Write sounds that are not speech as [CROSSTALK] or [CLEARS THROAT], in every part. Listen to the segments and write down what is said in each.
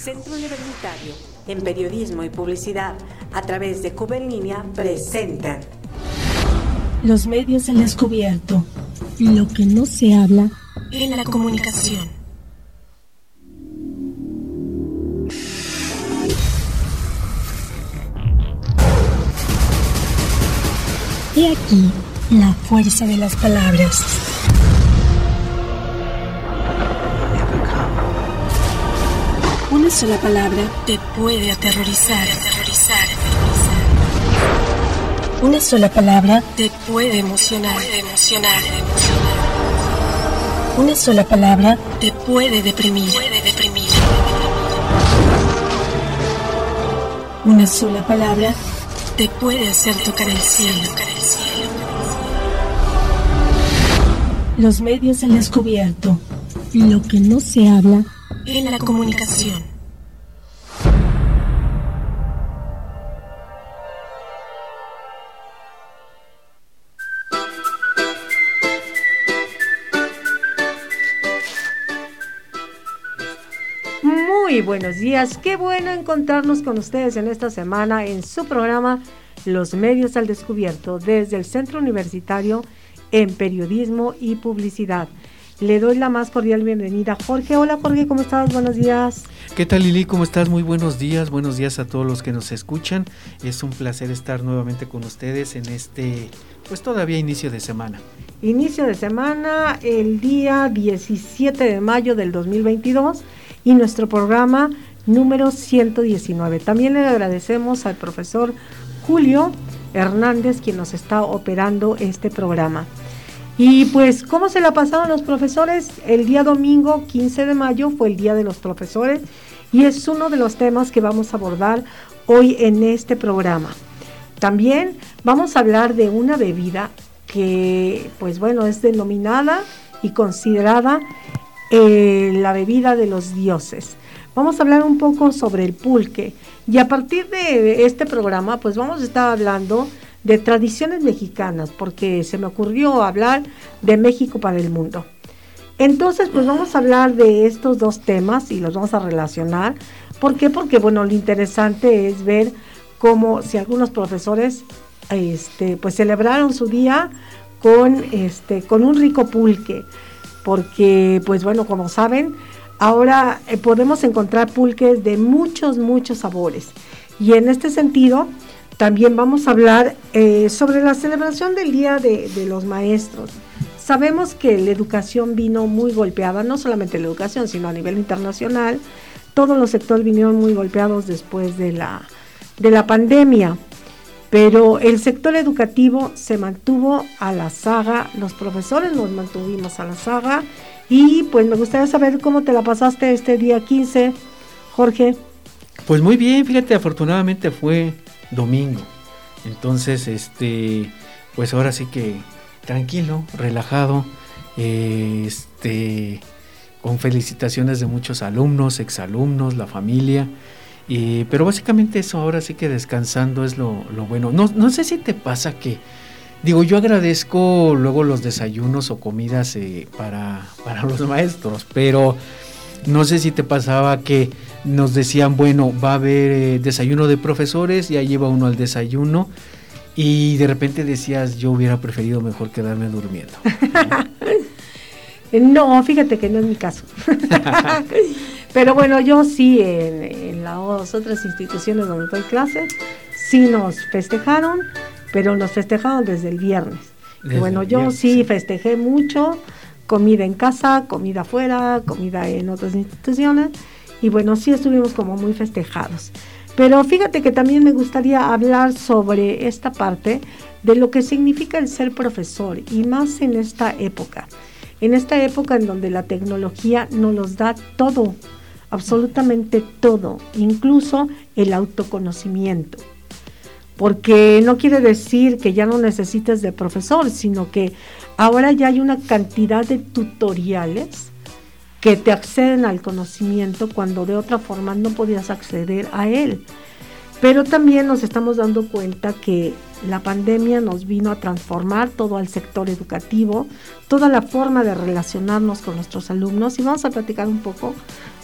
Centro Universitario en Periodismo y Publicidad a través de Cuba en Línea presentan Los medios han descubierto lo que no se habla en la comunicación. Y aquí la fuerza de las palabras. Una sola palabra te puede aterrorizar, aterrorizar, aterrorizar. Una sola palabra te puede emocionar, emocionar, emocionar. Una sola palabra te puede deprimir, puede deprimir. Una sola palabra te puede hacer tocar el cielo, tocar el cielo. Los medios han descubierto lo que no se habla En la comunicación. Buenos días, qué bueno encontrarnos con ustedes en esta semana en su programa Los Medios al Descubierto desde el Centro Universitario en Periodismo y Publicidad. Le doy la más cordial bienvenida Jorge. Hola Jorge, ¿cómo estás? Buenos días. ¿Qué tal Lili? ¿Cómo estás? Muy buenos días. Buenos días a todos los que nos escuchan. Es un placer estar nuevamente con ustedes en este, pues todavía inicio de semana. Inicio de semana el día 17 de mayo del 2022 y nuestro programa número 119. También le agradecemos al profesor Julio Hernández quien nos está operando este programa. Y pues, ¿cómo se la pasaron los profesores? El día domingo 15 de mayo fue el Día de los Profesores y es uno de los temas que vamos a abordar hoy en este programa. También vamos a hablar de una bebida que, pues bueno, es denominada y considerada eh, la bebida de los dioses. Vamos a hablar un poco sobre el pulque y a partir de este programa, pues vamos a estar hablando de tradiciones mexicanas, porque se me ocurrió hablar de México para el mundo. Entonces, pues vamos a hablar de estos dos temas y los vamos a relacionar. ¿Por qué? Porque, bueno, lo interesante es ver cómo si algunos profesores, este, pues celebraron su día con, este, con un rico pulque. Porque, pues bueno, como saben, ahora eh, podemos encontrar pulques de muchos, muchos sabores. Y en este sentido, también vamos a hablar eh, sobre la celebración del Día de, los Maestros. Sabemos que la educación vino muy golpeada, no solamente la educación, sino a nivel internacional. Todos los sectores vinieron muy golpeados después de la pandemia, pero el sector educativo se mantuvo a la saga, los profesores nos mantuvimos a la saga y pues me gustaría saber cómo te la pasaste este día 15, Jorge. Pues muy bien, fíjate, afortunadamente fue domingo. Entonces, este, pues ahora sí que tranquilo, relajado, este, con felicitaciones de muchos alumnos, exalumnos, la familia. Eh, pero básicamente eso, ahora sí que descansando es lo, lo bueno. No, no, sé si te pasa que, digo, yo agradezco luego los desayunos o comidas eh, para, para los maestros, pero no sé si te pasaba que nos decían, bueno, va a haber eh, desayuno de profesores, ya lleva uno al desayuno y de repente decías, yo hubiera preferido mejor quedarme durmiendo. [LAUGHS] no, fíjate que no es mi caso. [LAUGHS] Pero bueno, yo sí, en, en, las otras instituciones donde doy clases, sí nos festejaron, pero nos festejaron desde el viernes. Desde bueno, yo viernes, sí, sí festejé mucho, comida en casa, comida afuera, comida en otras instituciones y bueno, sí estuvimos como muy festejados. Pero fíjate que también me gustaría hablar sobre esta parte de lo que significa el ser profesor y más en esta época. En esta época en donde la tecnología nos los da todo, absolutamente todo, incluso el autoconocimiento. Porque no quiere decir que ya no necesites de profesor, sino que ahora ya hay una cantidad de tutoriales que te acceden al conocimiento cuando de otra forma no podías acceder a él. Pero también nos estamos dando cuenta que la pandemia nos vino a transformar todo el sector educativo, toda la forma de relacionarnos con nuestros alumnos y vamos a platicar un poco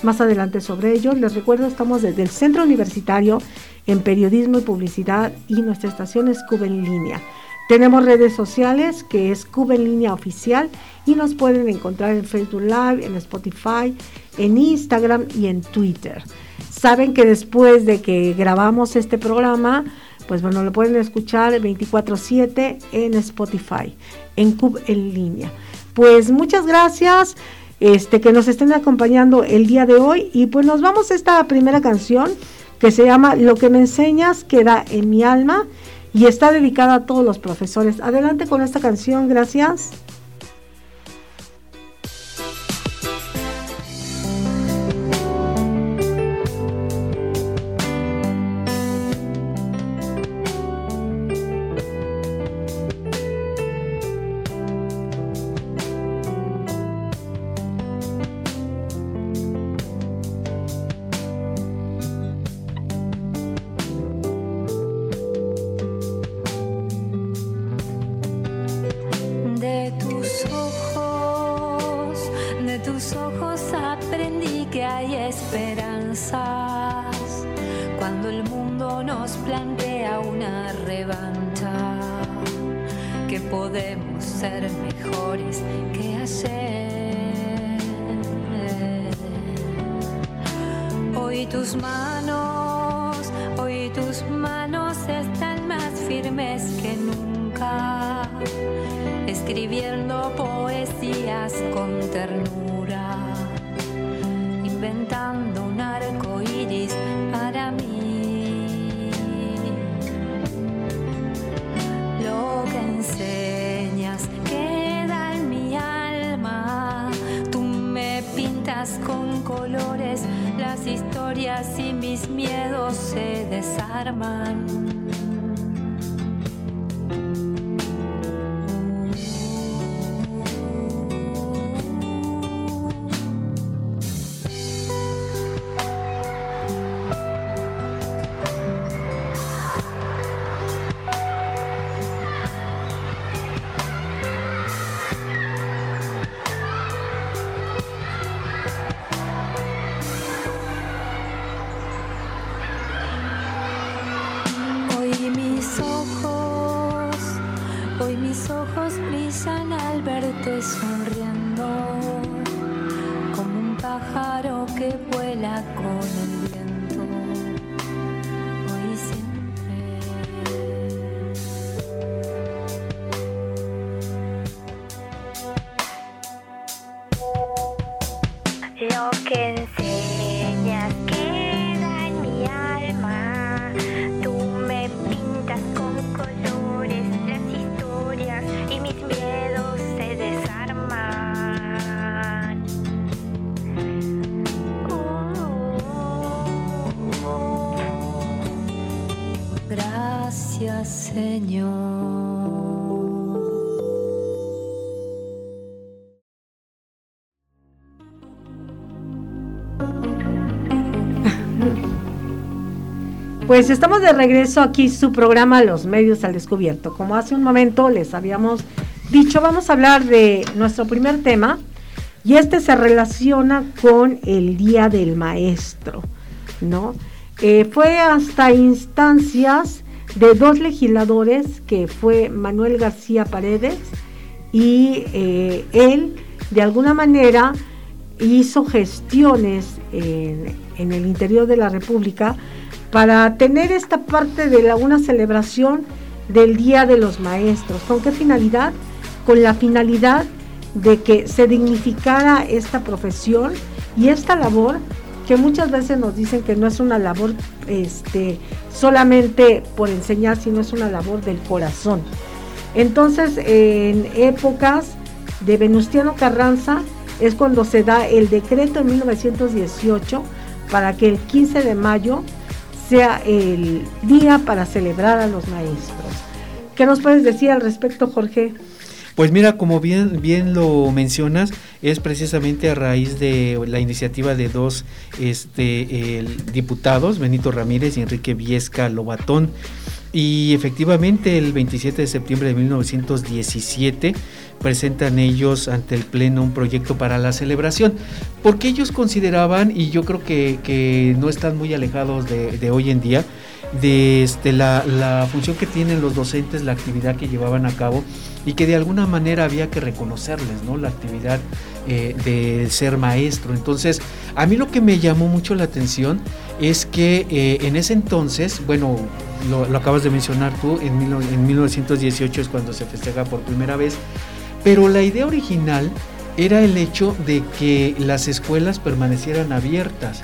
más adelante sobre ello. Les recuerdo, estamos desde el Centro Universitario en Periodismo y Publicidad y nuestra estación es Cuba en Línea. Tenemos redes sociales que es Cuba en Línea Oficial y nos pueden encontrar en Facebook Live, en Spotify, en Instagram y en Twitter. Saben que después de que grabamos este programa, pues bueno, lo pueden escuchar 24/7 en Spotify, en Cub en línea. Pues muchas gracias este, que nos estén acompañando el día de hoy y pues nos vamos a esta primera canción que se llama Lo que me enseñas queda en mi alma y está dedicada a todos los profesores. Adelante con esta canción, gracias. Pues estamos de regreso aquí su programa Los Medios al Descubierto. Como hace un momento les habíamos dicho, vamos a hablar de nuestro primer tema y este se relaciona con el Día del Maestro, ¿no? Eh, fue hasta instancias de dos legisladores que fue Manuel García Paredes y eh, él de alguna manera hizo gestiones en, en el interior de la República para tener esta parte de la, una celebración del Día de los Maestros. ¿Con qué finalidad? Con la finalidad de que se dignificara esta profesión y esta labor que muchas veces nos dicen que no es una labor este, solamente por enseñar, sino es una labor del corazón. Entonces, en épocas de Venustiano Carranza es cuando se da el decreto en 1918 para que el 15 de mayo sea el día para celebrar a los maestros. ¿Qué nos puedes decir al respecto, Jorge? Pues mira, como bien, lo mencionas, es precisamente a raíz de la iniciativa de dos este, diputados, Benito Ramírez y Enrique Viesca Lobatón. Y efectivamente el 27 de septiembre de 1917 presentan ellos ante el Pleno un proyecto para la celebración, porque ellos consideraban, y yo creo que, no están muy alejados de, hoy en día, de este, la, función que tienen los docentes, la actividad que llevaban a cabo y que de alguna manera había que reconocerles, ¿no? La actividad eh, de ser maestro. Entonces, a mí lo que me llamó mucho la atención es que eh, en ese entonces, bueno, lo, acabas de mencionar tú, en 1918 es cuando se festeja por primera vez, pero la idea original era el hecho de que las escuelas permanecieran abiertas.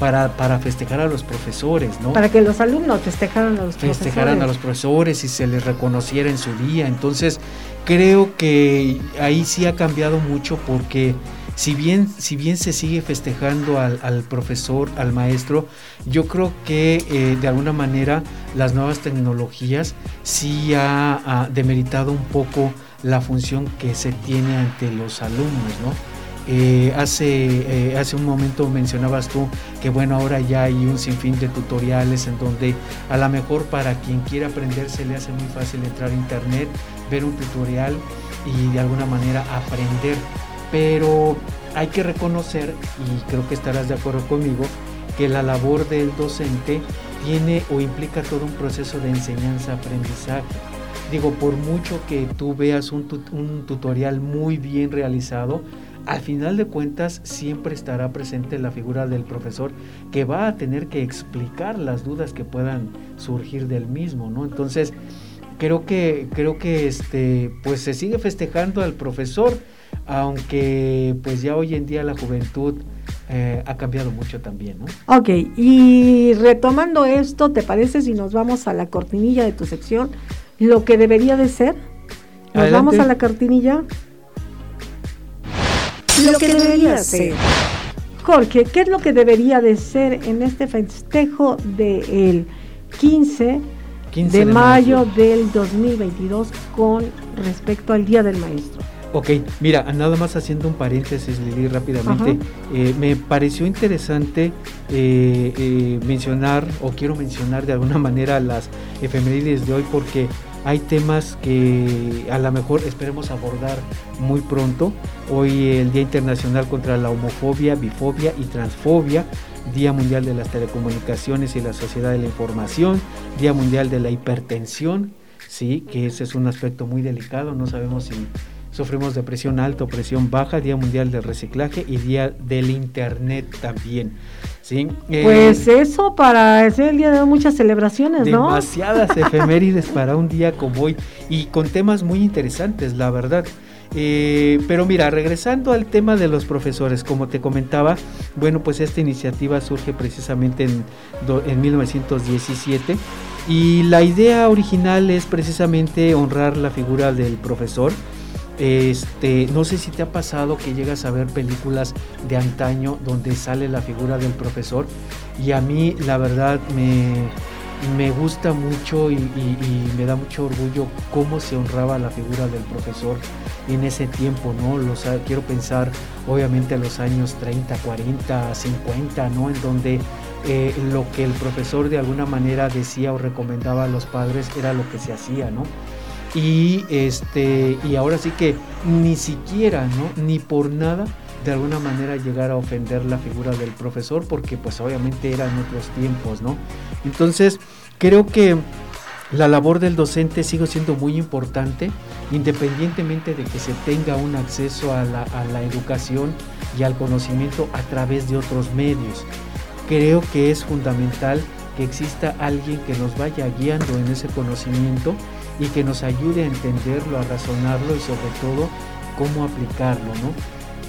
Para, para, festejar a los profesores, ¿no? Para que los alumnos festejaran a los profesores. Festejaran a los profesores y se les reconociera en su día. Entonces, creo que ahí sí ha cambiado mucho porque si bien, si bien se sigue festejando al, profesor, al maestro, yo creo que eh, de alguna manera las nuevas tecnologías sí ha, demeritado un poco la función que se tiene ante los alumnos, ¿no? Eh, hace, eh, hace un momento mencionabas tú que bueno, ahora ya hay un sinfín de tutoriales en donde a lo mejor para quien quiera aprender se le hace muy fácil entrar a internet, ver un tutorial y de alguna manera aprender. Pero hay que reconocer, y creo que estarás de acuerdo conmigo, que la labor del docente tiene o implica todo un proceso de enseñanza-aprendizaje Digo, por mucho que tú veas un, tutorial muy bien realizado, al final de cuentas siempre estará presente la figura del profesor que va a tener que explicar las dudas que puedan surgir del mismo, ¿no? Entonces, creo que, creo que este, pues se sigue festejando al profesor, aunque pues ya hoy en día la juventud eh, ha cambiado mucho también, ¿no? Ok, y retomando esto, ¿te parece si nos vamos a la cortinilla de tu sección? Lo que debería de ser. Nos vamos a la cartinilla. Lo que debería ser. Jorge, ¿qué es lo que debería de ser en este festejo del 15, de, mayo, del 2022 con respecto al Día del Maestro? Ok, mira, nada más haciendo un paréntesis, Lili, rápidamente. Eh, me pareció interesante eh, eh, mencionar, o quiero mencionar de alguna manera las efemérides de hoy, porque hay temas que a lo mejor esperemos abordar muy pronto. Hoy el Día Internacional contra la Homofobia, Bifobia y Transfobia, Día Mundial de las Telecomunicaciones y la Sociedad de la Información, Día Mundial de la Hipertensión, sí, que ese es un aspecto muy delicado, no sabemos si sufrimos de presión alta o presión baja, Día Mundial del Reciclaje y Día del Internet también. ¿sí? Pues eh, eso para ser el día de muchas celebraciones, ¿no? Demasiadas [LAUGHS] efemérides para un día como hoy y con temas muy interesantes, la verdad. Eh, pero mira, regresando al tema de los profesores, como te comentaba, bueno, pues esta iniciativa surge precisamente en, en 1917 y la idea original es precisamente honrar la figura del profesor este, no sé si te ha pasado que llegas a ver películas de antaño donde sale la figura del profesor y a mí la verdad me, gusta mucho y, me da mucho orgullo cómo se honraba la figura del profesor en ese tiempo, ¿no? Quiero pensar obviamente a los años 30, 40, 50, ¿no? En donde eh, lo que el profesor de alguna manera decía o recomendaba a los padres era lo que se hacía, ¿no? Y este y ahora sí que ni siquiera no ni por nada de alguna manera llegar a ofender la figura del profesor porque pues obviamente eran otros tiempos no entonces creo que la labor del docente sigue siendo muy importante independientemente de que se tenga un acceso a la, a la educación y al conocimiento a través de otros medios. Creo que es fundamental que exista alguien que nos vaya guiando en ese conocimiento y que nos ayude a entenderlo, a razonarlo y sobre todo cómo aplicarlo, ¿no?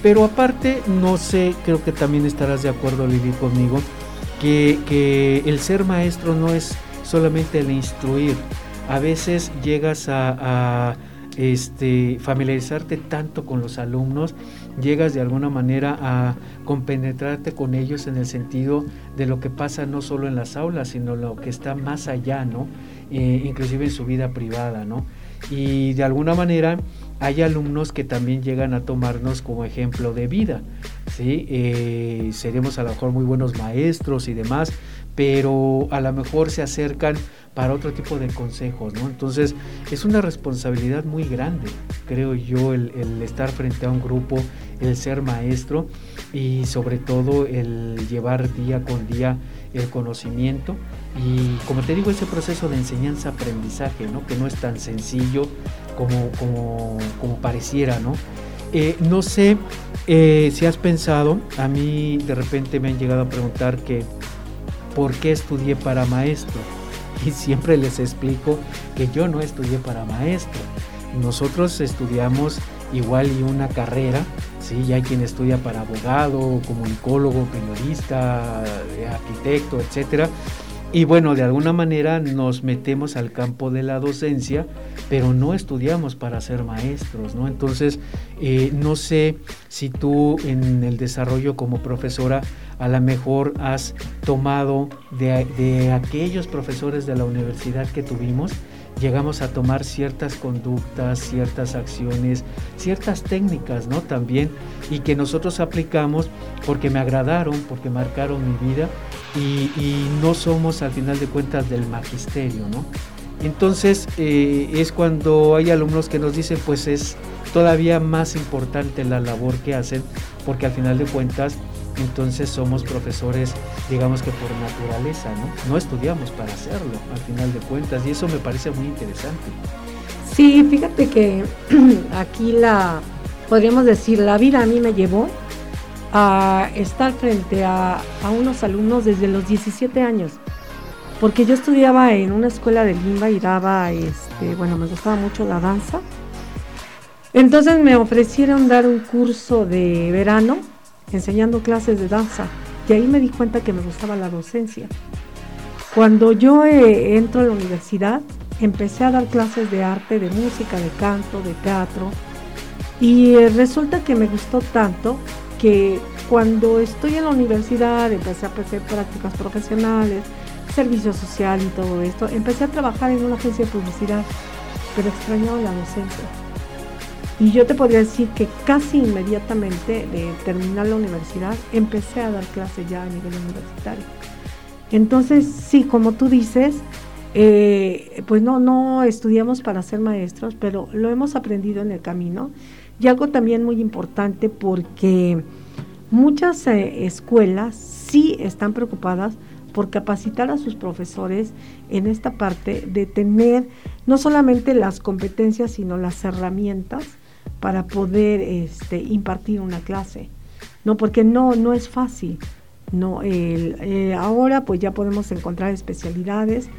Pero aparte, no sé, creo que también estarás de acuerdo, Lili, conmigo, que, que el ser maestro no es solamente el instruir. A veces llegas a, a este, familiarizarte tanto con los alumnos, llegas de alguna manera a compenetrarte con ellos en el sentido de lo que pasa no solo en las aulas, sino lo que está más allá, ¿no? Eh, inclusive en su vida privada, ¿no? Y de alguna manera hay alumnos que también llegan a tomarnos como ejemplo de vida, ¿sí? Eh, seremos a lo mejor muy buenos maestros y demás, pero a lo mejor se acercan para otro tipo de consejos, ¿no? Entonces es una responsabilidad muy grande, creo yo, el, estar frente a un grupo, el ser maestro y sobre todo el llevar día con día el conocimiento y como te digo ese proceso de enseñanza-aprendizaje, ¿no? Que no es tan sencillo como, como, pareciera, ¿no? Eh, no sé eh, si has pensado, a mí de repente me han llegado a preguntar que por qué estudié para maestro [LAUGHS] y siempre les explico que yo no estudié para maestro. Nosotros estudiamos igual y una carrera, ¿sí? ya hay quien estudia para abogado, comunicólogo, periodista, arquitecto, etcétera. Y bueno, de alguna manera nos metemos al campo de la docencia, pero no estudiamos para ser maestros, ¿no? Entonces, eh, no sé si tú en el desarrollo como profesora a lo mejor has tomado de, aquellos profesores de la universidad que tuvimos, llegamos a tomar ciertas conductas, ciertas acciones, ciertas técnicas, ¿no? También, y que nosotros aplicamos porque me agradaron, porque marcaron mi vida y, no somos al final de cuentas del magisterio, ¿no? Entonces eh, es cuando hay alumnos que nos dicen, pues es todavía más importante la labor que hacen, porque al final de cuentas entonces somos profesores, digamos que por naturaleza, ¿no? No estudiamos para hacerlo, al final de cuentas, y eso me parece muy interesante. Sí, fíjate que [CLEARS THROAT] aquí la, podríamos decir, la vida a mí me llevó a estar frente a, unos alumnos desde los 17 años, porque yo estudiaba en una escuela de Limba y daba, este, bueno, me gustaba mucho la danza. Entonces me ofrecieron dar un curso de verano enseñando clases de danza y ahí me di cuenta que me gustaba la docencia. Cuando yo eh, entro a la universidad, empecé a dar clases de arte, de música, de canto, de teatro y eh, resulta que me gustó tanto que cuando estoy en la universidad empecé a hacer prácticas profesionales, servicio social y todo esto, empecé a trabajar en una agencia de publicidad, pero extrañaba la docencia y yo te podría decir que casi inmediatamente de terminar la universidad empecé a dar clases ya a nivel universitario. Entonces, sí, como tú dices, eh, pues no, no estudiamos para ser maestros, pero lo hemos aprendido en el camino. Y algo también muy importante porque muchas eh, escuelas sí están preocupadas por capacitar a sus profesores en esta parte de tener no solamente las competencias, sino las herramientas para poder este, impartir una clase, ¿no? Porque no, no es fácil, ¿no? Eh, ahora pues ya podemos encontrar especialidades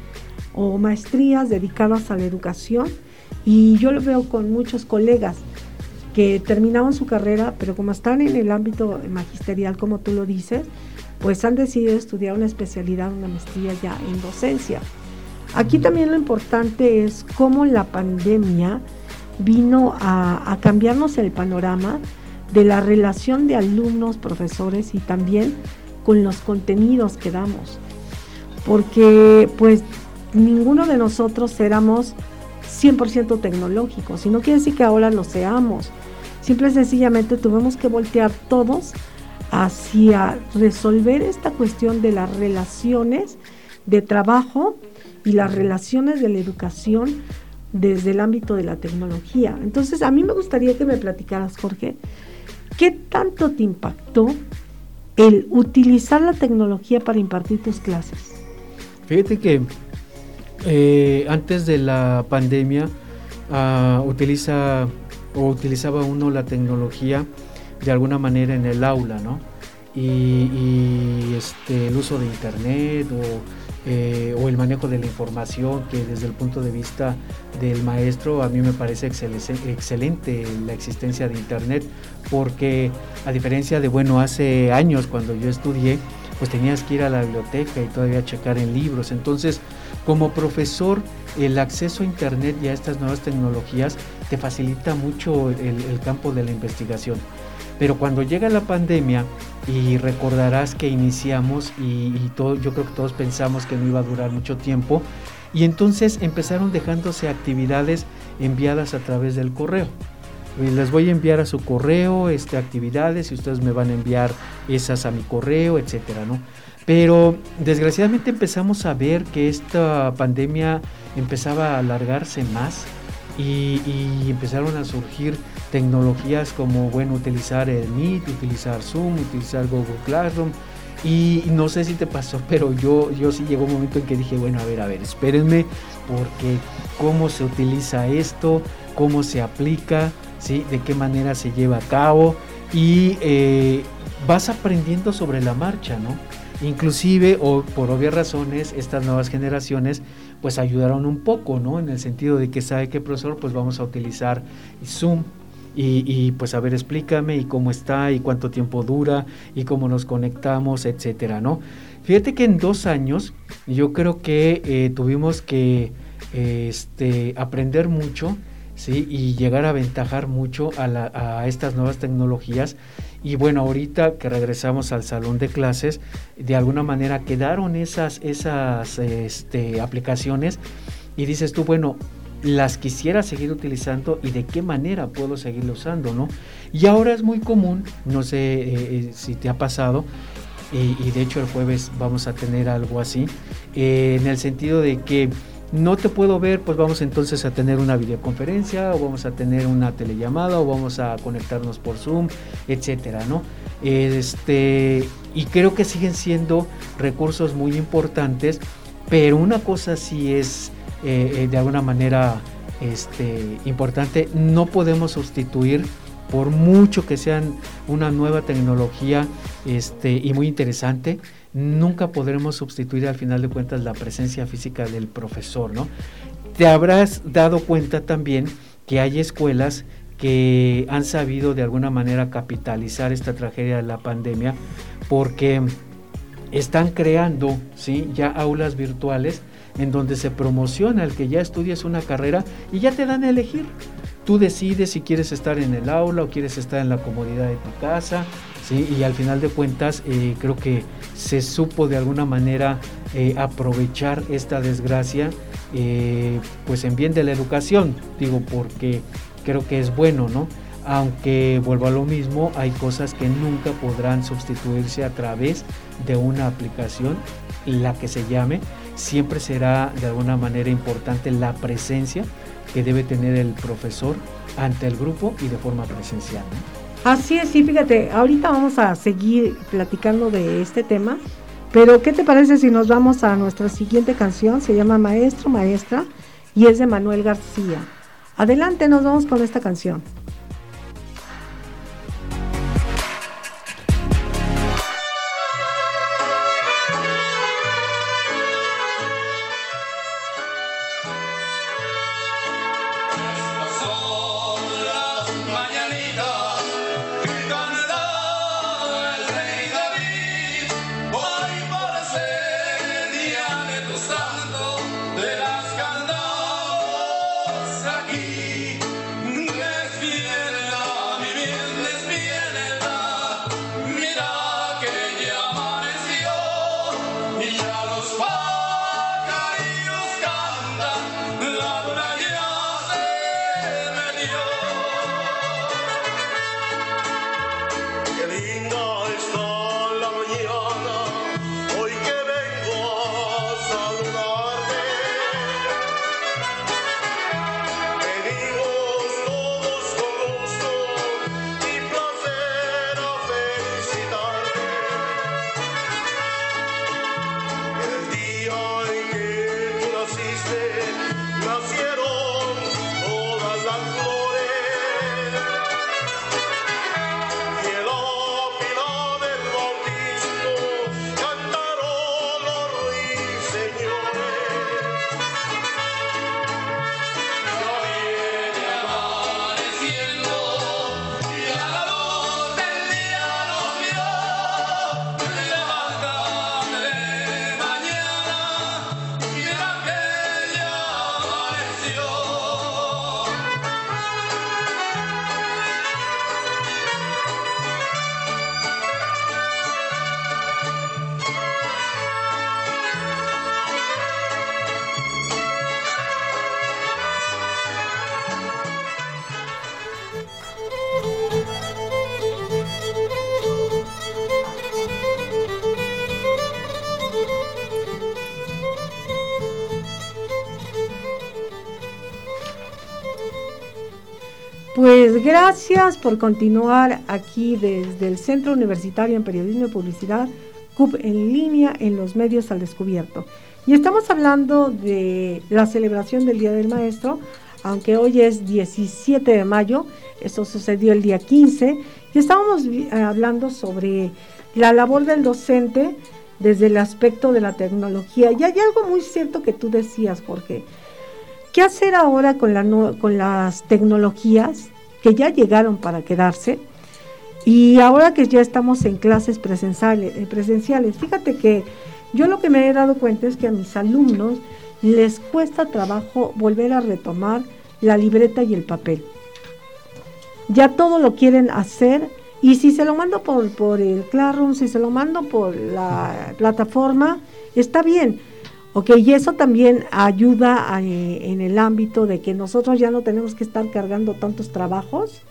o maestrías dedicadas a la educación y yo lo veo con muchos colegas que terminaron su carrera, pero como están en el ámbito magisterial, como tú lo dices, pues han decidido estudiar una especialidad, una maestría ya en docencia. Aquí también lo importante es cómo la pandemia vino a, cambiarnos el panorama de la relación de alumnos, profesores y también con los contenidos que damos. Porque pues ninguno de nosotros éramos 100% tecnológicos y no quiere decir que ahora lo seamos. Simple y sencillamente tuvimos que voltear todos hacia resolver esta cuestión de las relaciones de trabajo y las relaciones de la educación desde el ámbito de la tecnología. Entonces, a mí me gustaría que me platicaras, Jorge, ¿qué tanto te impactó el utilizar la tecnología para impartir tus clases? Fíjate que eh, antes de la pandemia ah, utiliza o utilizaba uno la tecnología de alguna manera en el aula, ¿no? Y, y este, el uso de internet o eh, o el manejo de la información, que desde el punto de vista del maestro a mí me parece excelente la existencia de Internet, porque a diferencia de, bueno, hace años cuando yo estudié, pues tenías que ir a la biblioteca y todavía checar en libros. Entonces, como profesor, el acceso a Internet y a estas nuevas tecnologías te facilita mucho el campo de la investigación. Pero cuando llega la pandemia, y recordarás que iniciamos y, todo, yo creo que todos pensamos que no iba a durar mucho tiempo, y entonces empezaron dejándose actividades enviadas a través del correo. les voy a enviar a su correo este, actividades y ustedes me van a enviar esas a mi correo, etcétera, ¿no? Pero desgraciadamente empezamos a ver que esta pandemia empezaba a alargarse más y, empezaron a surgir tecnologías como, bueno, utilizar el Meet, utilizar Zoom, utilizar Google Classroom. Y no sé si te pasó, [LAUGHS] pero yo, yo sí llegó un momento en que dije, bueno, a ver, a ver, espérenme, porque cómo se utiliza esto, cómo se aplica, ¿sí? de qué manera se lleva a cabo. Y eh, vas aprendiendo sobre la marcha, ¿no? Inclusive, o por obvias razones, estas nuevas generaciones pues ayudaron un poco, ¿no? En el sentido de que sabe que profesor, pues vamos a utilizar Zoom y, pues a ver, explícame y cómo está y cuánto tiempo dura y cómo nos conectamos, etcétera, ¿no? Fíjate que en dos años yo creo que eh, tuvimos que este, aprender mucho, ¿sí? Y llegar a aventajar mucho a, a estas nuevas tecnologías y bueno, ahorita que regresamos al salón de clases, de alguna manera quedaron esas, esas este, aplicaciones y dices tú, bueno, las quisiera seguir utilizando y de qué manera puedo seguirlo usando, ¿no? Y ahora es muy común, no sé eh, eh, si te ha pasado, y, de hecho el jueves vamos a tener algo así, eh, en el sentido de que no te puedo ver, pues vamos entonces a tener una videoconferencia o vamos a tener una telellamada o vamos a conectarnos por Zoom, etcétera, ¿no? Este, y creo que siguen siendo recursos muy importantes, pero una cosa sí es eh, eh, de alguna manera este, importante, no podemos sustituir por mucho que sean una nueva tecnología este, y muy interesante, nunca podremos sustituir al final de cuentas la presencia física del profesor, ¿no? Te habrás dado cuenta también que hay escuelas que han sabido de alguna manera capitalizar esta tragedia de la pandemia porque están creando ¿sí? ya aulas virtuales en donde se promociona el que ya estudias una carrera y ya te dan a elegir. Tú decides si quieres estar en el aula o quieres estar en la comodidad de tu casa, ¿sí? y al final de cuentas eh, creo que se supo de alguna manera eh, aprovechar esta desgracia eh, pues en bien de la educación, digo porque creo que es bueno, ¿no? Aunque vuelvo a lo mismo, hay cosas que nunca podrán sustituirse a través de una aplicación, la que se llame, siempre será de alguna manera importante la presencia que debe tener el profesor ante el grupo y de forma presencial. Así es, sí, fíjate, ahorita vamos a seguir platicando de este tema, pero ¿qué te parece si nos vamos a nuestra siguiente canción? Se llama Maestro, Maestra y es de Manuel García. Adelante, nos vamos con esta canción. Gracias por continuar aquí desde el Centro Universitario en Periodismo y Publicidad, CUP en línea en los medios al descubierto. Y estamos hablando de la celebración del Día del Maestro, aunque hoy es 17 de mayo, esto sucedió el día 15, y estábamos eh, hablando sobre la labor del docente desde el aspecto de la tecnología. Y hay algo muy cierto que tú decías, Jorge. ¿Qué hacer ahora con, la con las tecnologías que ya llegaron para quedarse? Y ahora que ya estamos en clases presenciales, eh, presenciales, fíjate que yo lo que me he dado cuenta es que a mis alumnos les cuesta trabajo volver a retomar la libreta y el papel. Ya todo lo quieren hacer y si se lo mando por, por el Classroom, si se lo mando por la plataforma, está bien. Ok, y eso también ayuda eh, en el ámbito de que nosotros ya no tenemos que estar cargando tantos trabajos,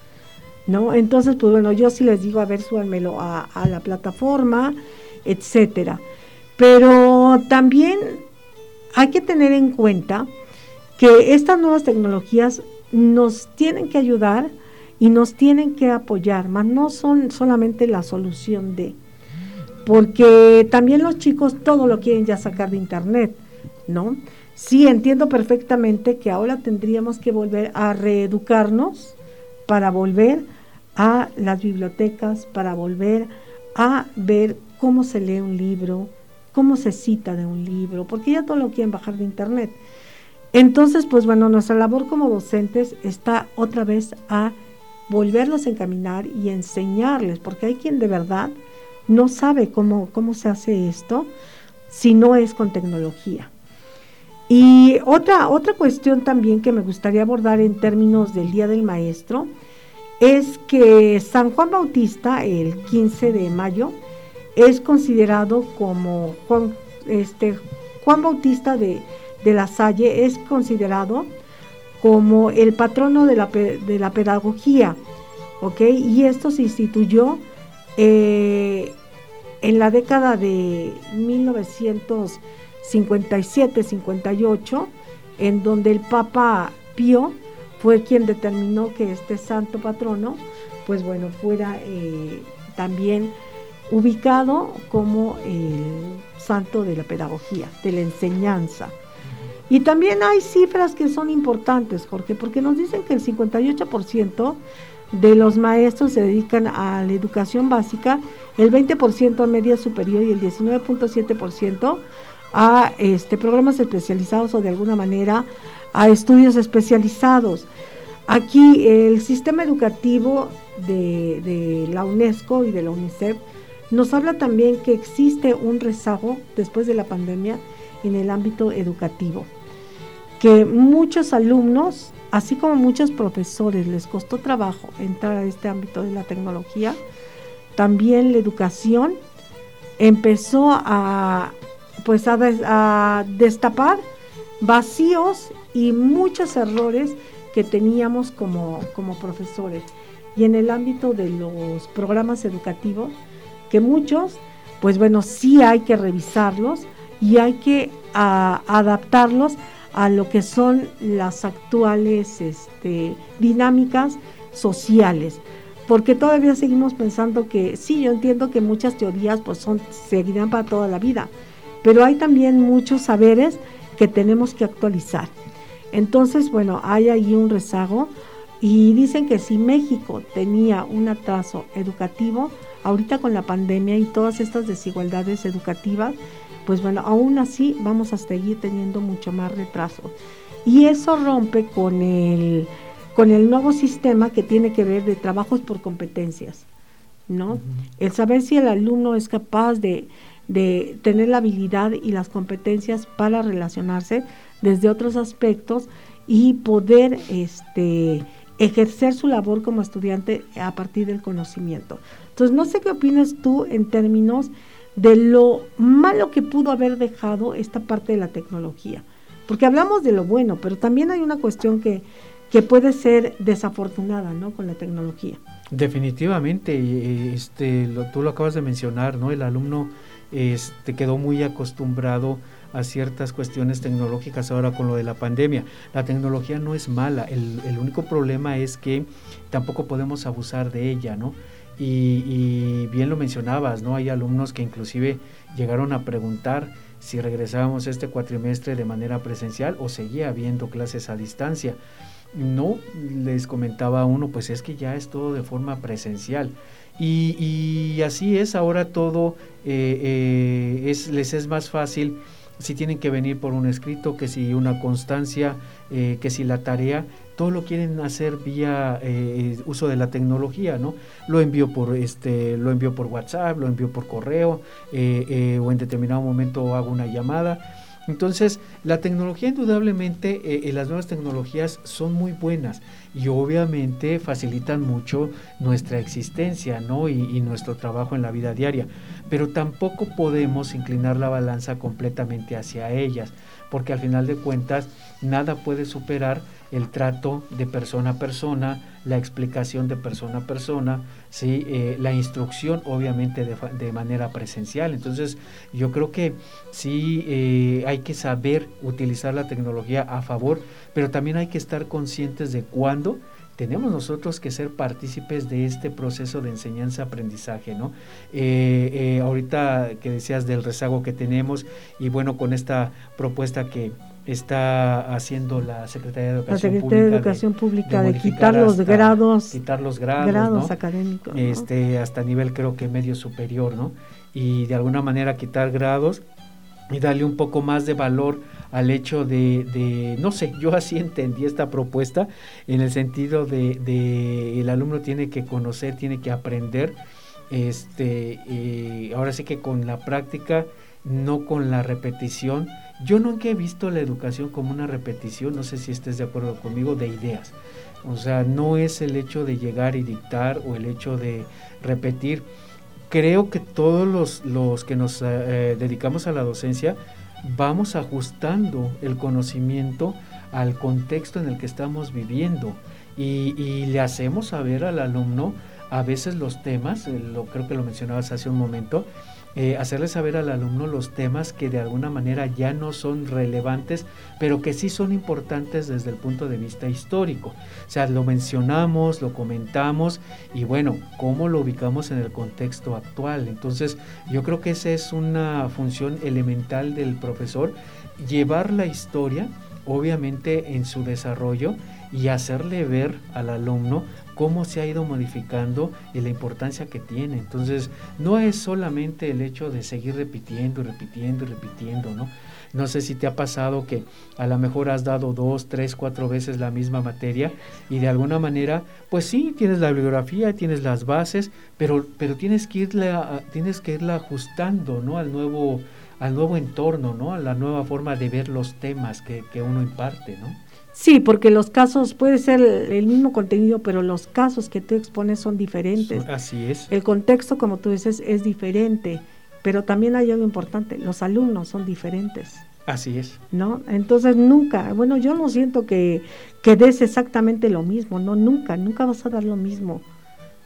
¿no? Entonces, pues bueno, yo sí les digo, a ver, súbanmelo a, a la plataforma, etcétera. Pero también hay que tener en cuenta que estas nuevas tecnologías nos tienen que ayudar y nos tienen que apoyar, más no son solamente la solución de, porque también los chicos todo lo quieren ya sacar de internet, ¿no? Sí, entiendo perfectamente que ahora tendríamos que volver a reeducarnos para volver a las bibliotecas, para volver a ver cómo se lee un libro, cómo se cita de un libro, porque ya todo lo quieren bajar de internet. Entonces, pues bueno, nuestra labor como docentes está otra vez a volverlos a encaminar y enseñarles, porque hay quien de verdad no sabe cómo, cómo se hace esto si no es con tecnología. Y otra, otra cuestión también que me gustaría abordar en términos del Día del Maestro es que San Juan Bautista, el 15 de mayo, es considerado como Juan, este, Juan Bautista de, de la Salle, es considerado como el patrono de la, de la pedagogía, ¿ok? Y esto se instituyó eh, en la década de 1957-58, en donde el Papa Pío fue quien determinó que este santo patrono, pues bueno, fuera eh, también ubicado como el santo de la pedagogía, de la enseñanza. Y también hay cifras que son importantes, Jorge, porque nos dicen que el 58% de los maestros se dedican a la educación básica, el 20% a media superior y el 19.7% a este, programas especializados o de alguna manera a estudios especializados. Aquí el sistema educativo de, de la UNESCO y de la UNICEF nos habla también que existe un rezago después de la pandemia en el ámbito educativo que muchos alumnos, así como muchos profesores, les costó trabajo entrar a este ámbito de la tecnología. También la educación empezó a, pues a, destapar vacíos y muchos errores que teníamos como, como profesores. Y en el ámbito de los programas educativos, que muchos, pues bueno, sí hay que revisarlos y hay que adaptarlos a lo que son las actuales este, dinámicas sociales. Porque todavía seguimos pensando que, sí, yo entiendo que muchas teorías pues son, seguirán para toda la vida, pero hay también muchos saberes que tenemos que actualizar. Entonces, bueno, hay ahí un rezago y dicen que si México tenía un atraso educativo, ahorita con la pandemia y todas estas desigualdades educativas, pues bueno, aún así vamos a seguir teniendo mucho más retraso. Y eso rompe con el, con el nuevo sistema que tiene que ver de trabajos por competencias, ¿no? El saber si el alumno es capaz de, de tener la habilidad y las competencias para relacionarse desde otros aspectos y poder este, ejercer su labor como estudiante a partir del conocimiento. Entonces, no sé qué opinas tú en términos de lo malo que pudo haber dejado esta parte de la tecnología. Porque hablamos de lo bueno, pero también hay una cuestión que, que puede ser desafortunada ¿no? con la tecnología. Definitivamente, este, tú lo acabas de mencionar, ¿no? El alumno este, quedó muy acostumbrado a ciertas cuestiones tecnológicas ahora con lo de la pandemia. La tecnología no es mala, el, el único problema es que tampoco podemos abusar de ella, ¿no? Y, bien lo mencionabas, ¿no? Hay alumnos que inclusive llegaron a preguntar si regresábamos este cuatrimestre de manera presencial o seguía habiendo clases a distancia. No, les comentaba uno, pues es que ya es todo de forma presencial. Y, y así es, ahora todo eh, eh, es, les es más fácil si tienen que venir por un escrito, que si una constancia, eh, que si la tarea, todo lo quieren hacer vía eh, uso de la tecnología, ¿no? Lo envío por este, lo envío por WhatsApp, lo envío por correo, eh, o en determinado momento hago una llamada. Entonces, la tecnología indudablemente, eh, las nuevas tecnologías son muy buenas y obviamente facilitan mucho nuestra existencia ¿no? y, y, nuestro trabajo en la vida diaria, pero tampoco podemos inclinar la balanza completamente hacia ellas, porque al final de cuentas nada puede superar el trato de persona a persona, la explicación de persona a persona, ¿sí? Eh, la instrucción obviamente de, de, manera presencial. Entonces yo creo que sí eh, hay que saber utilizar la tecnología a favor, pero también hay que estar conscientes de cuándo tenemos nosotros que ser partícipes de este proceso de enseñanza-aprendizaje, ¿no? Eh, eh, ahorita que decías del rezago que tenemos y bueno, con esta propuesta que está haciendo la Secretaría de Educación la Secretaría Pública de Educación de, Pública de, de quitar los grados quitar los grados, grados ¿no? académicos ¿no? este hasta nivel creo que medio superior no y de alguna manera quitar grados y darle un poco más de valor al hecho de, de, no sé, yo así [LAUGHS] entendí esta propuesta en el sentido de, de el alumno tiene que conocer, tiene que aprender, este, eh, ahora sí que con la práctica, no con la repetición. Yo nunca he visto la educación como una repetición, no sé si estés de acuerdo conmigo, de ideas. O sea, no es el hecho de llegar y dictar o el hecho de repetir. Creo que todos los, los que nos eh, dedicamos a la docencia vamos ajustando el conocimiento al contexto en el que estamos viviendo. Y, le hacemos saber al alumno a veces los temas, eh, lo creo que lo mencionabas hace un momento, eh, hacerle saber al alumno los temas que de alguna manera ya no son relevantes, pero que sí son importantes desde el punto de vista histórico. O sea, lo mencionamos, lo comentamos y bueno, cómo lo ubicamos en el contexto actual. Entonces, yo creo que esa es una función elemental del profesor, llevar la historia, obviamente en su desarrollo, y hacerle ver al alumno cómo se ha ido modificando y la importancia que tiene. Entonces, no es solamente el hecho de seguir repitiendo y repitiendo y repitiendo, ¿no? No sé si te ha pasado que a lo mejor has dado dos, tres, cuatro veces la misma materia y de alguna manera, pues sí, tienes la bibliografía, tienes las bases, pero, pero tienes, que irla, tienes que irla ajustando, ¿no? Al nuevo, al nuevo entorno, ¿no? A la nueva forma de ver los temas que, que uno imparte, ¿no? Sí, porque los casos puede ser el mismo contenido, pero los casos que tú expones son diferentes. Así es. El contexto, como tú dices, es diferente, pero también hay algo importante, los alumnos son diferentes. Así es. ¿No? Entonces nunca, bueno, yo no siento que, que des exactamente lo mismo, no, nunca, nunca vas a dar lo mismo,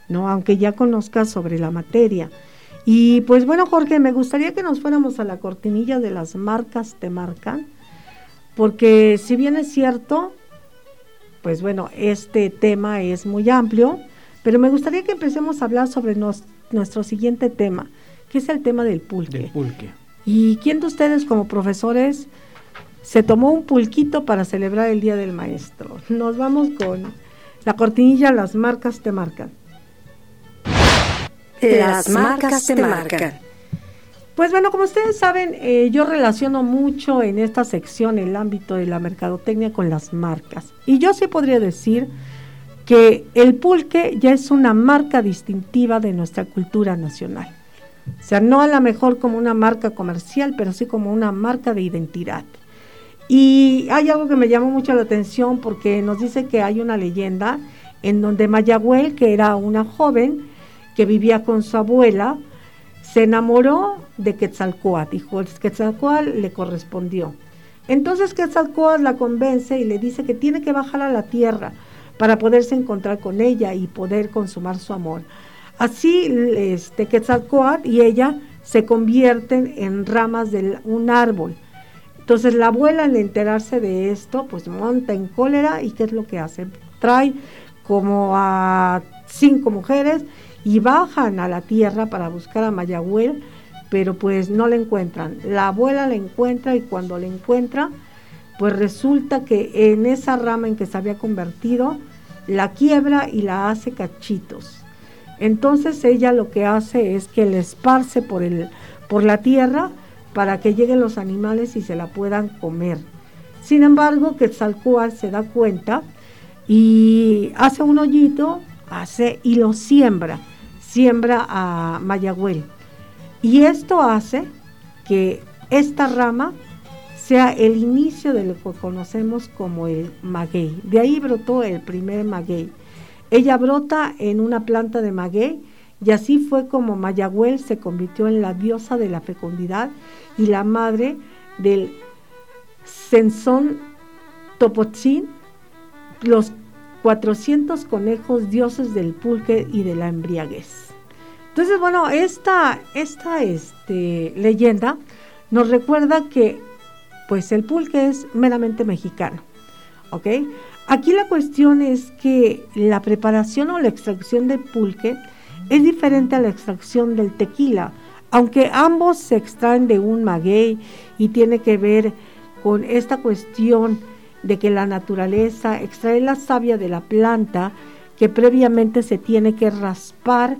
¿no? Aunque ya conozcas sobre la materia. Y pues bueno, Jorge, me gustaría que nos fuéramos a la cortinilla de las marcas te marcan porque si bien es cierto, pues bueno, este tema es muy amplio, pero me gustaría que empecemos a hablar sobre nos, nuestro siguiente tema, que es el tema del pulque. Del pulque. ¿Y quién de ustedes como profesores se tomó un pulquito para celebrar el Día del Maestro? Nos vamos con la cortinilla Las marcas te marcan. Las marcas te marcan. Pues bueno, como ustedes saben, eh, yo relaciono mucho en esta sección el ámbito de la mercadotecnia con las marcas. Y yo sí podría decir que el pulque ya es una marca distintiva de nuestra cultura nacional. O sea, no a lo mejor como una marca comercial, pero sí como una marca de identidad. Y hay algo que me llamó mucho la atención porque nos dice que hay una leyenda en donde Mayagüel, que era una joven que vivía con su abuela, se enamoró de Quetzalcoatl, dijo, Quetzalcoatl le correspondió. Entonces Quetzalcoatl la convence y le dice que tiene que bajar a la tierra para poderse encontrar con ella y poder consumar su amor. Así este, Quetzalcoatl y ella se convierten en ramas de un árbol. Entonces la abuela al enterarse de esto, pues monta en cólera y ¿qué es lo que hace? Trae como a cinco mujeres y bajan a la tierra para buscar a Mayagüel, pero pues no la encuentran. La abuela la encuentra y cuando la encuentra, pues resulta que en esa rama en que se había convertido, la quiebra y la hace cachitos. Entonces ella lo que hace es que la esparce por, el, por la tierra para que lleguen los animales y se la puedan comer. Sin embargo, Quetzalcóatl se da cuenta y hace un hoyito hace y lo siembra, siembra a Mayagüel. Y esto hace que esta rama sea el inicio de lo que conocemos como el maguey. De ahí brotó el primer maguey. Ella brota en una planta de maguey y así fue como Mayagüel se convirtió en la diosa de la fecundidad y la madre del Sensón Topotzin, los 400 conejos dioses del pulque y de la embriaguez. Entonces, bueno, esta, esta este, leyenda nos recuerda que pues el pulque es meramente mexicano, ¿ok? Aquí la cuestión es que la preparación o la extracción del pulque es diferente a la extracción del tequila, aunque ambos se extraen de un maguey y tiene que ver con esta cuestión de que la naturaleza extrae la savia de la planta que previamente se tiene que raspar.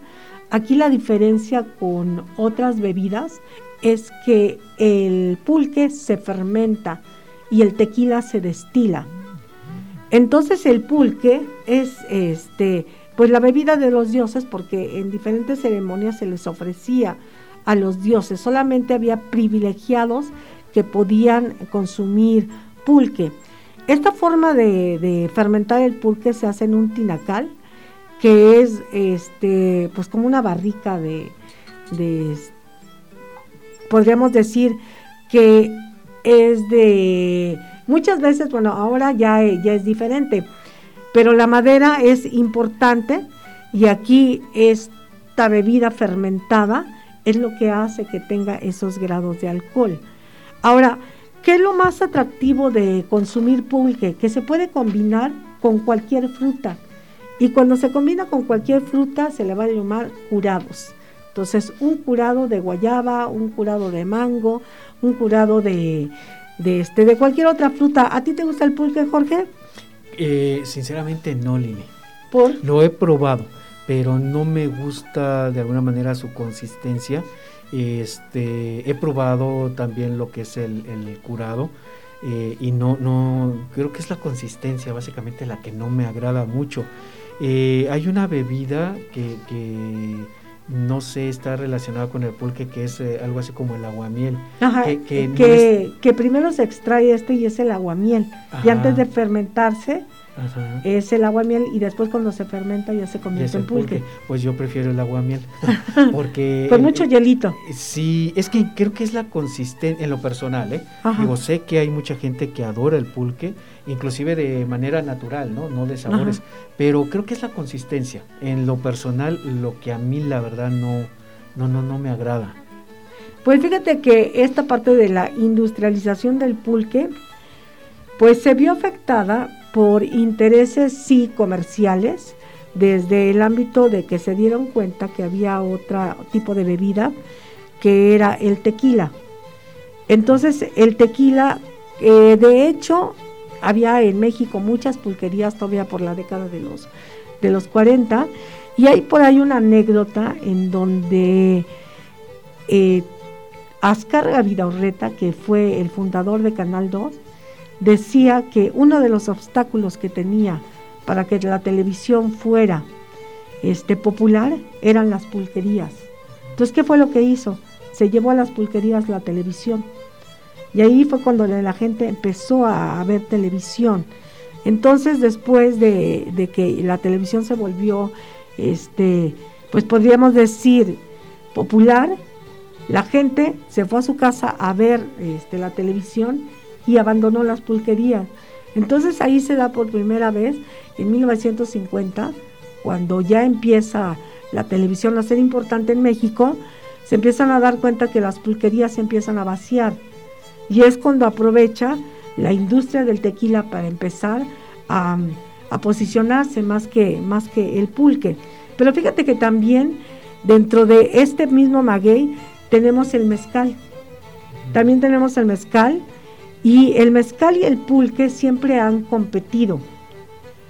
Aquí la diferencia con otras bebidas es que el pulque se fermenta y el tequila se destila. Entonces el pulque es este pues la bebida de los dioses porque en diferentes ceremonias se les ofrecía a los dioses, solamente había privilegiados que podían consumir pulque. Esta forma de, fermentar el pulque se hace en un tinacal, que es este, pues como una barrica de, podríamos decir que es de, muchas veces, bueno, ahora ya, ya es diferente, pero la madera es importante y aquí esta bebida fermentada es lo que hace que tenga esos grados de alcohol. Ahora, ¿Qué es lo más atractivo de consumir pulque? Que se puede combinar con cualquier fruta. Y cuando se combina con cualquier fruta se le va a llamar curados. Entonces, un curado de guayaba, un curado de mango, un curado de, este, de cualquier otra fruta. ¿A ti te gusta el pulque, Jorge? Eh, sinceramente no, Lili. ¿Por? Lo he probado, pero no me gusta de alguna manera su consistencia este, he probado también lo que es el, curado eh, y no, no, creo que es la consistencia básicamente la que no me agrada mucho. Eh, hay una bebida que, no sé, está relacionada con el pulque, que es eh, algo así como el aguamiel. que, que, primero se extrae este y es el aguamiel. Y antes de fermentarse, es el agua miel y después cuando se fermenta ya se convierte en pulque. Pues yo prefiero el agua miel [LAUGHS] porque con mucho hielito. Sí, es que creo que es la consistencia en lo personal, ¿eh? Digo, sé que hay mucha gente que adora el pulque, inclusive de manera natural, ¿no? No de sabores, pero creo que es la consistencia. En lo personal lo que a mí la verdad no no no no me agrada. Pues fíjate que esta parte de la industrialización del pulque pues se vio afectada por intereses sí comerciales, desde el ámbito de que se dieron cuenta que había otro tipo de bebida que era el tequila. Entonces el tequila, eh, de hecho, había en México muchas pulquerías todavía por la década de los, de los 40 y hay por ahí una anécdota en donde eh, Ascar Gavidaurreta, que fue el fundador de Canal 2, decía que uno de los obstáculos que tenía para que la televisión fuera este, popular eran las pulquerías. Entonces, ¿qué fue lo que hizo? Se llevó a las pulquerías la televisión. Y ahí fue cuando la gente empezó a, ver televisión. Entonces, después de, que la televisión se volvió, este, pues podríamos decir, popular, la gente se fue a su casa a ver este, la televisión y abandonó las pulquerías. Entonces ahí se da por primera vez en 1950, cuando ya empieza la televisión a ser importante en México, se empiezan a dar cuenta que las pulquerías se empiezan a vaciar. y es cuando aprovecha la industria del tequila para empezar a, posicionarse más que, más que el pulque. Pero fíjate que también dentro de este mismo maguey tenemos el mezcal. También tenemos el mezcal y el mezcal y el pulque siempre han competido.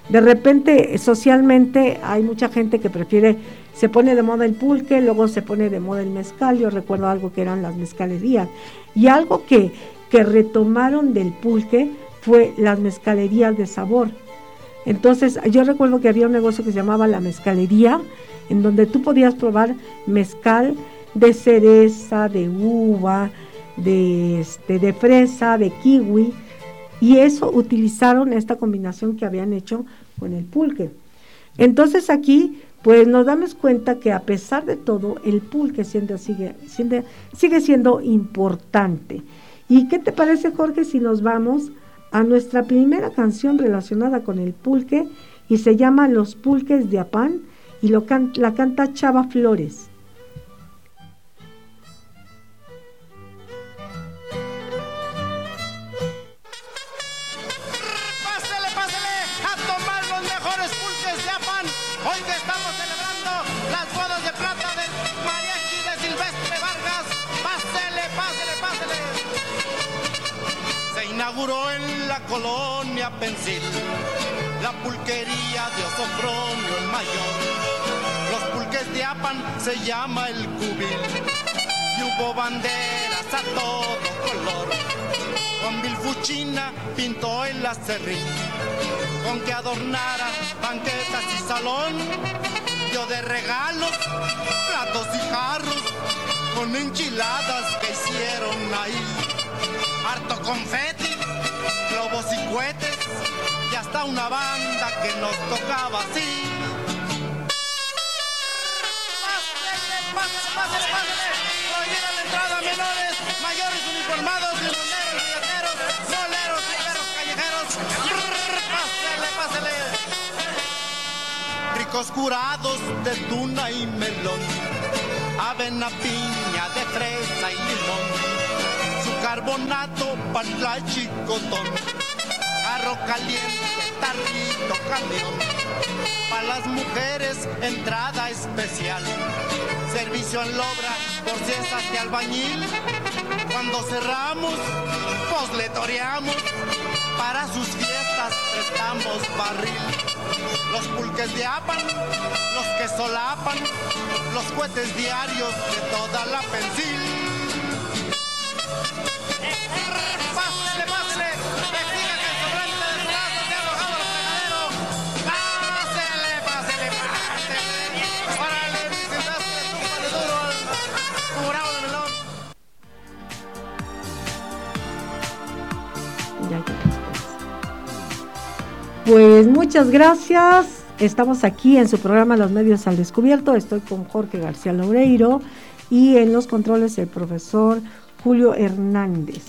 De repente, socialmente, hay mucha gente que prefiere, se pone de moda el pulque, luego se pone de moda el mezcal. Yo recuerdo algo que eran las mezcalerías. Y algo que, que retomaron del pulque fue las mezcalerías de sabor. Entonces, yo recuerdo que había un negocio que se llamaba la mezcalería, en donde tú podías probar mezcal de cereza, de uva, de, este, de fresa, de kiwi, y eso utilizaron esta combinación que habían hecho con el pulque. Entonces aquí, pues nos damos cuenta que a pesar de todo, el pulque sigue, sigue, sigue siendo importante. ¿Y qué te parece, Jorge, si nos vamos a nuestra primera canción relacionada con el pulque y se llama Los pulques de Apán y lo la canta Chava Flores? En la colonia Pensil la pulquería de Osofronio el mayor. Los pulques de Apan se llama el cubil y hubo banderas a todo color. Con Bilfuchina pintó el acerrín con que adornara banquetas y salón. Dio de regalos platos y jarros con enchiladas que hicieron ahí. Harto confeti globos y cohetes y hasta una banda que nos tocaba así. Pásale, pásale, pásale, Prohibida la entrada menores, mayores uniformados, limoneros, billeteros, soleros, ligeros, callejeros. Pásale, pásale. Ricos curados de tuna y melón, avena, piña, de fresa y limón carbonato, para chicotón, carro caliente, tarrito, camión, para las mujeres entrada especial, servicio en lobra por si de albañil, cuando cerramos, pues le para sus fiestas prestamos barril, los pulques de apan, los que solapan, los cohetes diarios de toda la pensil. Pues muchas gracias. Estamos aquí en su programa Los Medios al Descubierto. Estoy con Jorge García Loureiro y en los controles el profesor Julio Hernández.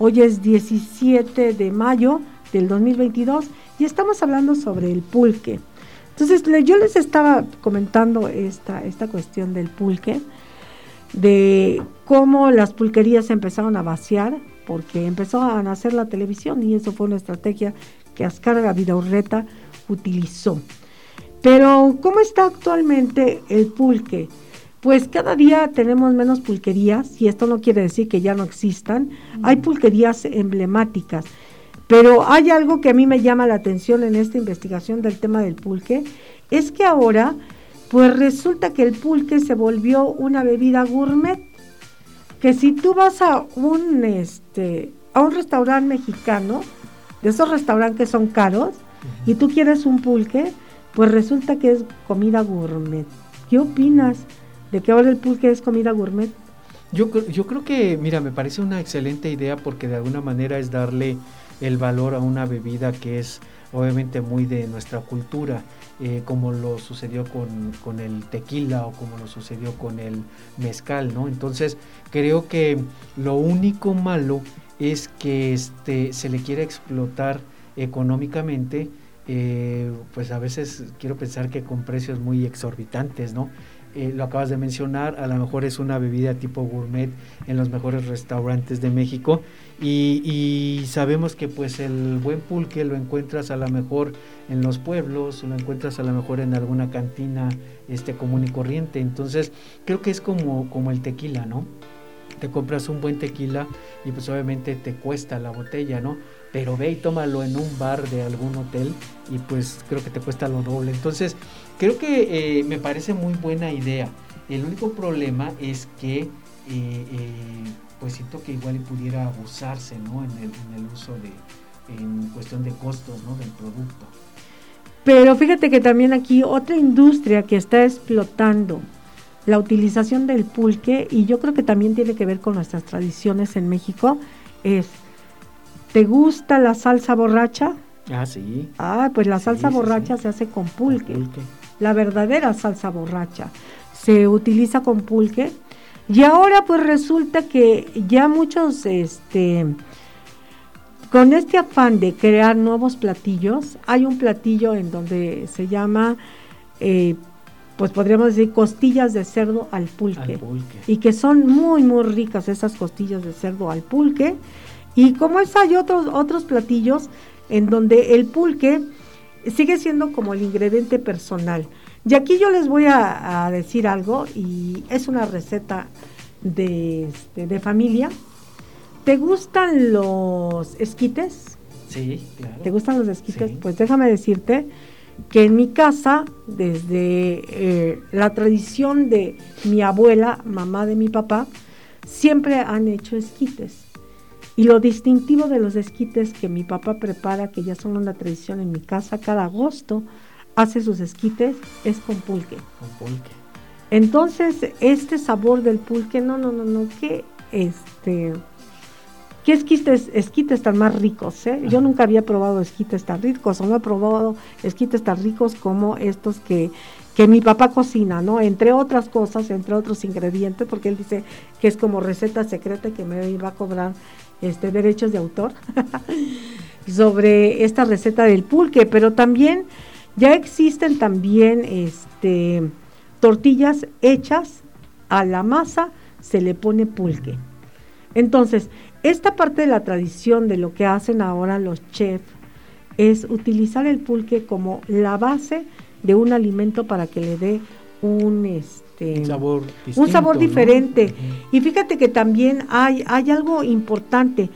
Hoy es 17 de mayo del 2022 y estamos hablando sobre el pulque. Entonces yo les estaba comentando esta, esta cuestión del pulque, de cómo las pulquerías empezaron a vaciar, porque empezó a nacer la televisión y eso fue una estrategia que Ascarga Vidaurreta utilizó. Pero, ¿cómo está actualmente el pulque? pues cada día tenemos menos pulquerías y esto no quiere decir que ya no existan. Hay pulquerías emblemáticas, pero hay algo que a mí me llama la atención en esta investigación del tema del pulque, es que ahora pues resulta que el pulque se volvió una bebida gourmet, que si tú vas a un este a un restaurante mexicano, esos restaurantes son caros, y tú quieres un pulque, pues resulta que es comida gourmet. ¿Qué opinas? de que ahora el pulque es comida gourmet. Yo, yo creo que, mira, me parece una excelente idea porque de alguna manera es darle el valor a una bebida que es obviamente muy de nuestra cultura, eh, como lo sucedió con, con, el tequila o como lo sucedió con el mezcal, ¿no? Entonces creo que lo único malo es que este, se le quiere explotar económicamente, eh, pues a veces quiero pensar que con precios muy exorbitantes, ¿no? eh, lo acabas de mencionar, a lo mejor es una bebida tipo gourmet en los mejores restaurantes de México y, sabemos que pues el buen pulque lo encuentras a lo mejor en los pueblos, lo encuentras a lo mejor en alguna cantina este común y corriente, entonces creo que es como, como el tequila, ¿no? Te compras un buen tequila y pues obviamente te cuesta la botella, ¿no? Pero ve y tómalo en un bar de algún hotel y pues creo que te cuesta lo doble. Entonces, creo que eh, me parece muy buena idea. El único problema es que eh, eh, pues siento que igual pudiera abusarse ¿no? en, el, uso de, en cuestión de costos ¿no? del producto. Pero fíjate que también aquí otra industria que está explotando la utilización del pulque, y yo creo que también tiene que ver con nuestras tradiciones en México, es, ¿te gusta la salsa borracha? Ah, sí. Ah, pues la salsa borracha se hace con pulque. pulque. La verdadera salsa borracha se utiliza con pulque y ahora pues resulta que ya muchos, este, con este afán de crear nuevos platillos, hay un platillo en donde se llama, eh, pues podríamos decir, costillas de cerdo al pulque, Y que son muy, muy ricas esas costillas de cerdo al pulque. Y como es, hay otros, otros platillos en donde el pulque sigue siendo como el ingrediente personal. Y aquí yo les voy a, decir algo y es una receta de, este, de familia. ¿Te gustan los esquites? Sí, claro. ¿Te gustan los esquites? Pues déjame decirte que en mi casa, desde eh, la tradición de mi abuela, mamá de mi papá, siempre han hecho esquites. Y lo distintivo de los esquites que mi papá prepara, que ya son una tradición en mi casa cada agosto, hace sus esquites es con pulque. Con pulque. Entonces, este sabor del pulque, no, no, no, no, que este, qué esquites, esquites tan más ricos, ¿eh? Yo nunca había probado esquites tan ricos, o no he probado esquites tan ricos como estos que, que mi papá cocina, ¿no? Entre otras cosas, entre otros ingredientes, porque él dice que es como receta secreta que me iba a cobrar este derechos de autor [LAUGHS] sobre esta receta del pulque, pero también ya existen también este, tortillas hechas a la masa, se le pone pulque. Entonces, esta parte de la tradición de lo que hacen ahora los chefs es utilizar el pulque como la base de un alimento para que le dé un este sabor, un sabor diferente. Y fíjate que también hay, hay algo importante,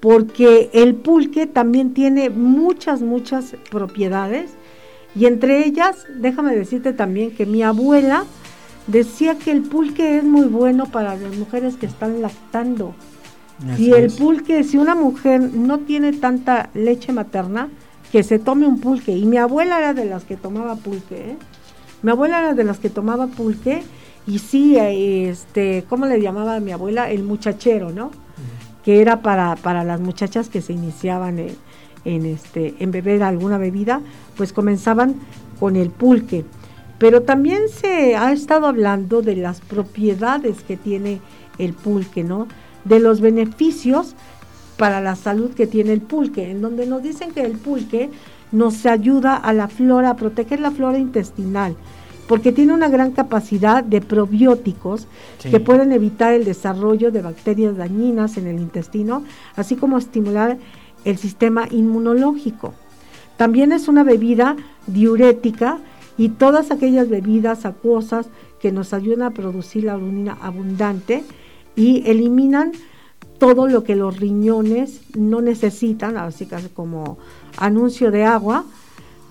porque el pulque también tiene muchas, muchas propiedades y entre ellas, déjame decirte también que mi abuela decía que el pulque es muy bueno para las mujeres que están lactando. Si el pulque, si una mujer no tiene tanta leche materna, que se tome un pulque. Y mi abuela era de las que tomaba pulque. ¿eh? Mi abuela era de las que tomaba pulque. Y sí, este, ¿cómo le llamaba a mi abuela? El muchachero, ¿no? Que era para, para las muchachas que se iniciaban en, en, este, en beber alguna bebida, pues comenzaban con el pulque. Pero también se ha estado hablando de las propiedades que tiene el pulque, ¿no? De los beneficios para la salud que tiene el pulque, en donde nos dicen que el pulque nos ayuda a la flora, a proteger la flora intestinal, porque tiene una gran capacidad de probióticos que pueden evitar el desarrollo de bacterias dañinas en el intestino, así como estimular el sistema inmunológico. También es una bebida diurética y todas aquellas bebidas acuosas que nos ayudan a producir la orina abundante y eliminan todo lo que los riñones no necesitan, así como anuncio de agua,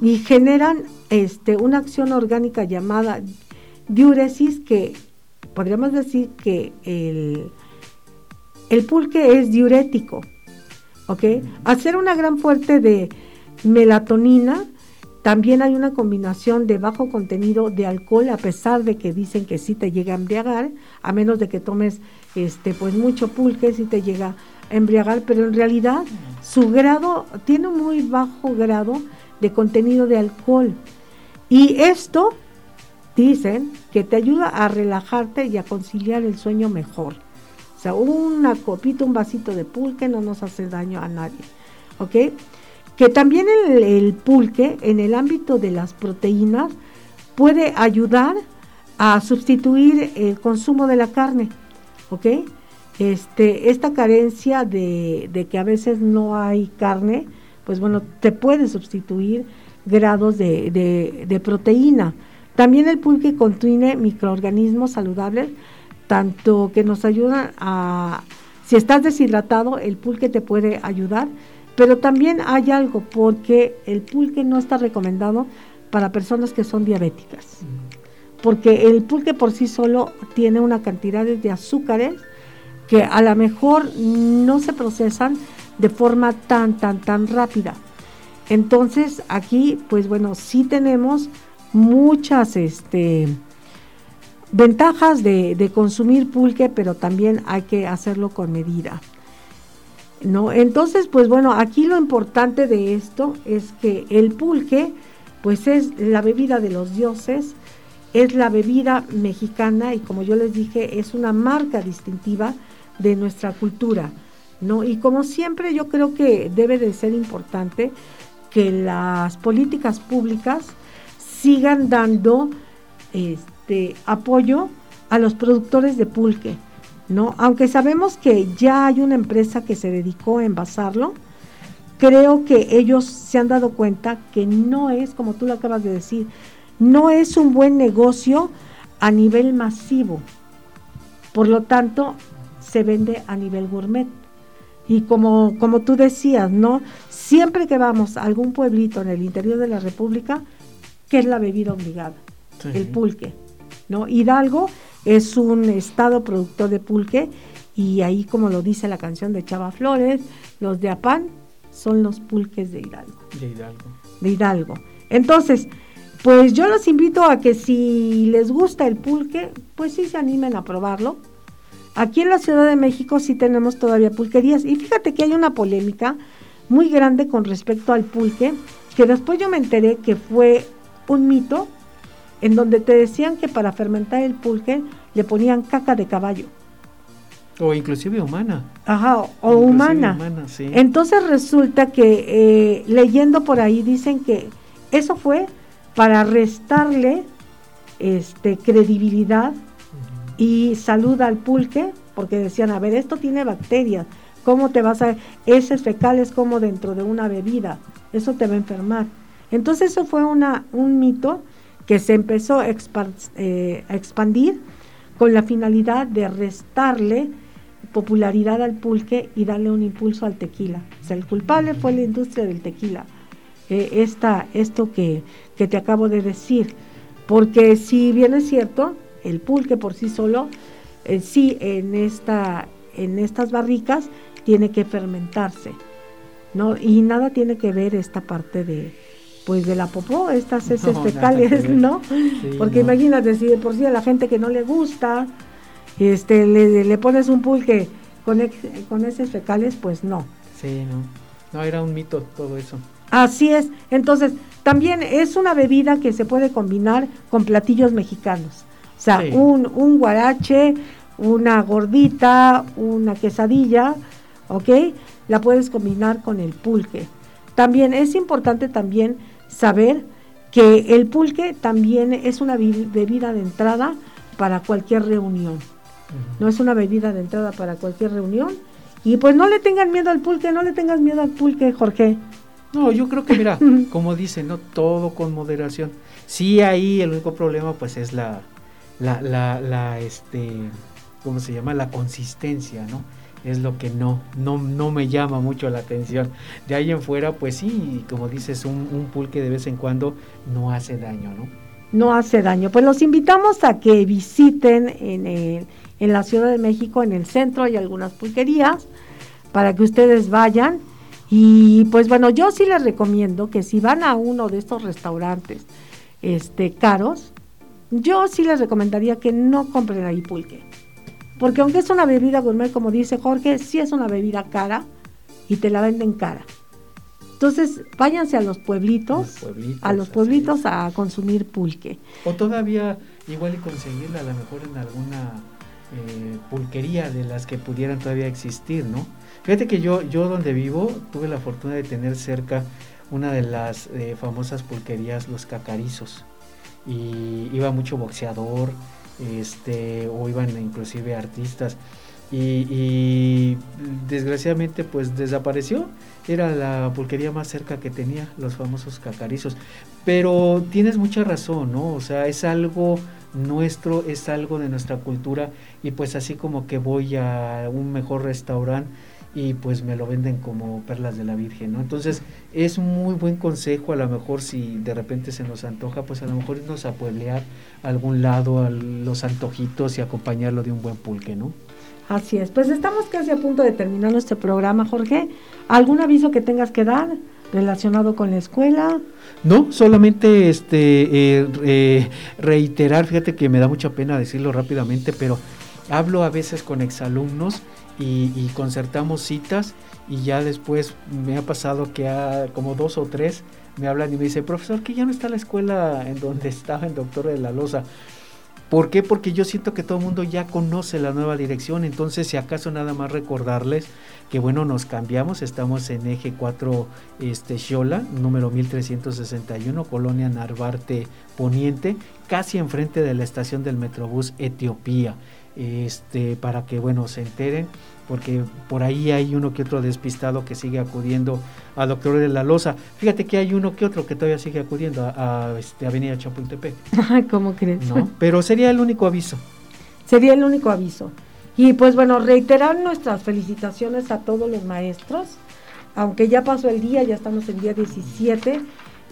y generan este, una acción orgánica llamada diuresis que podríamos decir que el, el pulque es diurético ¿ok? Hacer una gran fuerte de melatonina, también hay una combinación de bajo contenido de alcohol, a pesar de que dicen que sí te llega a embriagar, a menos de que tomes este, pues mucho pulque, sí te llega a embriagar, pero en realidad su grado tiene un muy bajo grado de contenido de alcohol. Y esto dicen que te ayuda a relajarte y a conciliar el sueño mejor sea, una copita, un vasito de pulque no nos hace daño a nadie. ¿Ok? Que también el, pulque, en el ámbito de las proteínas, puede ayudar a sustituir el consumo de la carne, ¿ok? Este, esta carencia de, de que a veces no hay carne, pues bueno, te puede sustituir grados de, de, de proteína. También el pulque contiene microorganismos saludables, tanto que nos ayudan a, si estás deshidratado, el pulque te puede ayudar, pero también hay algo, porque el pulque no está recomendado para personas que son diabéticas, porque el pulque por sí solo tiene una cantidad de azúcares que a lo mejor no se procesan de forma tan, tan, tan rápida. Entonces aquí, pues bueno, sí tenemos muchas este, ventajas de, de, consumir pulque, pero también hay que hacerlo con medida. ¿no? Entonces, pues bueno, aquí lo importante de esto es que el pulque, pues es la bebida de los dioses, es la bebida mexicana y como yo les dije, es una marca distintiva de nuestra cultura. ¿no? Y como siempre, yo creo que debe de ser importante que las políticas públicas sigan dando este apoyo a los productores de pulque, ¿no? Aunque sabemos que ya hay una empresa que se dedicó a envasarlo, creo que ellos se han dado cuenta que no es, como tú lo acabas de decir, no es un buen negocio a nivel masivo. Por lo tanto, se vende a nivel gourmet. Y como, como tú decías, ¿no? Siempre que vamos a algún pueblito en el interior de la República, ¿qué es la bebida obligada? El pulque, ¿no? Hidalgo es un estado productor de pulque y ahí, como lo dice la canción de Chava Flores, los de Apán son los pulques de Hidalgo. De Hidalgo. De Hidalgo. Entonces, pues yo los invito a que si les gusta el pulque, pues sí se animen a probarlo. Aquí en la Ciudad de México sí tenemos todavía pulquerías y fíjate que hay una polémica muy grande con respecto al pulque, que después yo me enteré que fue un mito en donde te decían que para fermentar el pulque le ponían caca de caballo. O inclusive humana. Ajá, o humana. Entonces resulta que eh, leyendo por ahí dicen que eso fue para restarle este, credibilidad y salud al pulque, porque decían, a ver, esto tiene bacterias, ¿cómo te vas a...? Ese fecal es como dentro de una bebida, eso te va a enfermar. Entonces eso fue una, un mito que se empezó a, eh, a expandir con la finalidad de restarle popularidad al pulque y darle un impulso al tequila. O sea, el culpable fue la industria del tequila. Eh, esta, esto que, que te acabo de decir. Porque si bien es cierto, el pulque por sí solo, eh, sí en, esta, en estas barricas tiene que fermentarse, ¿no? Y nada tiene que ver esta parte de, pues de la popó, estas [LAUGHS] heces fecales, ¿no? Porque imagínate, si de por sí a la gente que no le gusta, este, le, pones un pulque con, con heces fecales, pues no. Sí, no. No, era un mito todo eso. Así es. Entonces, también es una bebida que se puede combinar con platillos mexicanos. O sea, un, un guarache, una gordita, una quesadilla, ¿ok? La puedes combinar con el pulque. También es importante también saber que el pulque también es una bebida de entrada para cualquier reunión. No es una bebida de entrada para cualquier reunión. Y pues no le tengan miedo al pulque, no le tengas miedo al pulque, Jorge. No, yo creo que mira, [LAUGHS] como dicen, no todo con moderación. Sí, ahí el único problema pues es la, la, la, la, este, ¿cómo se llama? La consistencia, ¿no? Es lo que no, no, no me llama mucho la atención. De ahí en fuera, pues sí, como dices, un, un pulque de vez en cuando no hace daño, ¿no? No hace daño. Pues los invitamos a que visiten en, en la Ciudad de México, en el centro, hay algunas pulquerías, para que ustedes vayan. Y pues bueno, yo sí les recomiendo que si van a uno de estos restaurantes este, caros, yo sí les recomendaría que no compren ahí pulque. Porque aunque es una bebida gourmet, como dice Jorge, sí es una bebida cara y te la venden cara. Entonces, váyanse a los pueblitos, a los pueblitos a consumir pulque. O todavía igual y conseguirla a lo mejor en alguna eh, pulquería de las que pudieran todavía existir, ¿no? Fíjate que yo, yo donde vivo tuve la fortuna de tener cerca una de las eh, famosas pulquerías Los Cacarizos y iba mucho boxeador, este, o iban inclusive artistas. Y, desgraciadamente pues desapareció. Era la pulquería más cerca que tenía, los famosos cacarizos. Pero tienes mucha razón, ¿no? O sea, es algo nuestro, es algo de nuestra cultura y pues así como que voy a un mejor restaurante y pues me lo venden como perlas de la Virgen, ¿no? Entonces es un muy buen consejo, a lo mejor si de repente se nos antoja, pues a lo mejor irnos a pueblear algún lado a los antojitos y acompañarlo de un buen pulque, ¿no? Así es, pues estamos casi a punto de terminar nuestro programa, Jorge. ¿Algún aviso que tengas que dar relacionado con la escuela? No, solamente este eh, eh, reiterar, fíjate que me da mucha pena decirlo rápidamente, pero hablo a veces con exalumnos y, concertamos citas y ya después me ha pasado que ha, como dos o tres me hablan y me dicen, profesor, que ya no está la escuela en donde [LAUGHS] estaba el doctor de la Loza. ¿Por qué? Porque yo siento que todo el mundo ya conoce la nueva dirección, entonces si acaso nada más recordarles que bueno, nos cambiamos, estamos en eje 4 este, Xola, número 1361, Colonia Narvarte Poniente, casi enfrente de la estación del Metrobús Etiopía este, para que bueno se enteren, porque por ahí hay uno que otro despistado que sigue acudiendo al doctor de la Loza. Fíjate que hay uno que otro que todavía sigue acudiendo a, este, Avenida Chapultepec. [LAUGHS] ¿Cómo crees? ¿No? Pero sería el único aviso. Sería el único aviso. Y pues bueno, reiterar nuestras felicitaciones a todos los maestros. Aunque ya pasó el día, ya estamos en día 17,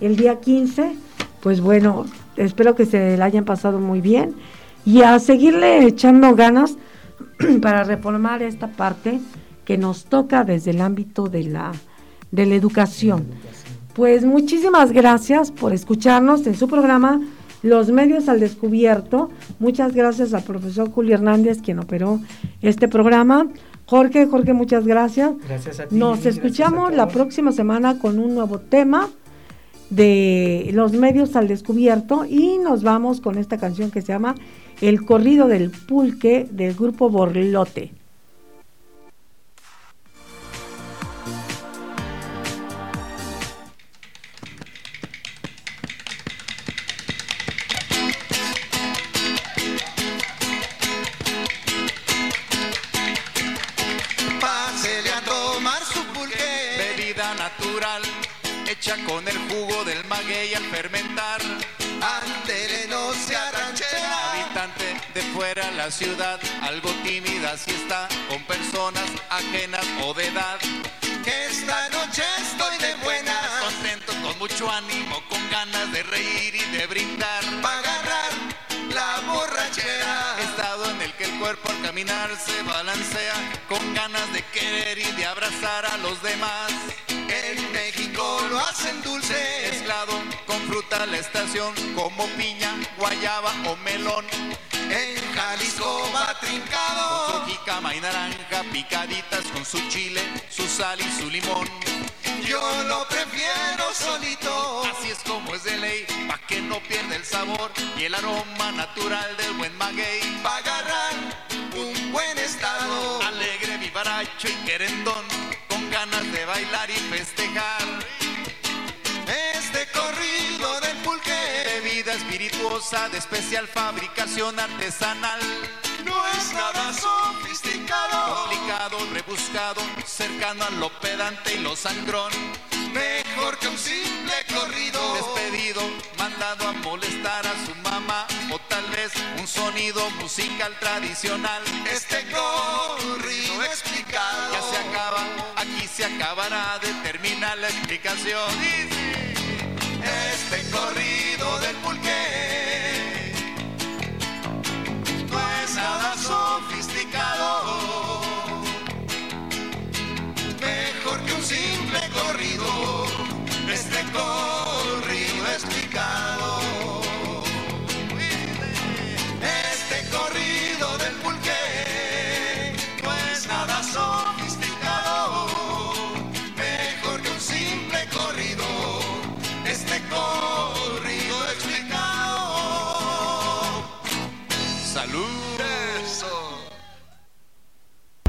el día 15, pues bueno, espero que se la hayan pasado muy bien y a seguirle echando ganas [CLEARS THROAT] para reformar esta parte que nos toca desde el ámbito de la, de la educación. Pues muchísimas gracias por escucharnos en su programa Los Medios al Descubierto. Muchas gracias al profesor Julio Hernández, quien operó este programa. Jorge, Jorge, muchas gracias. Gracias a ti. Nos escuchamos la próxima semana con un nuevo tema de los medios al descubierto y nos vamos con esta canción que se llama El corrido del pulque del grupo Borlote. Con el jugo del maguey al fermentar. Ante no se arranchera. Habitante de fuera la ciudad, algo tímida si está con personas ajenas o de edad. Que esta noche estoy de buena, contento, con mucho ánimo, con ganas de reír y de brindar. Para agarrar la borrachera. Estado en el que el cuerpo al caminar se balancea, con ganas de querer y de abrazar a los demás. En México lo hacen dulce, mezclado con fruta la estación, como piña, guayaba o melón. En Jalisco va trincado, con su jícama y naranja, picaditas con su chile, su sal y su limón. Yo lo prefiero solito, así es como es de ley, pa' que no pierda el sabor y el aroma natural del buen maguey. Pa' agarrar un buen estado, alegre, vivaracho y querendón, con ganas de bailar y festejar. De especial fabricación artesanal. No es nada sofisticado, complicado, rebuscado, cercano a lo pedante y lo sangrón. Mejor que un simple corrido, despedido, mandado a molestar a su mamá o tal vez un sonido musical tradicional. Este corrido explicado ya se acaba, aquí se acabará de terminar la explicación. Este corrido del pulque sofisticado. Mejor que un simple corrido, este corrido explicado.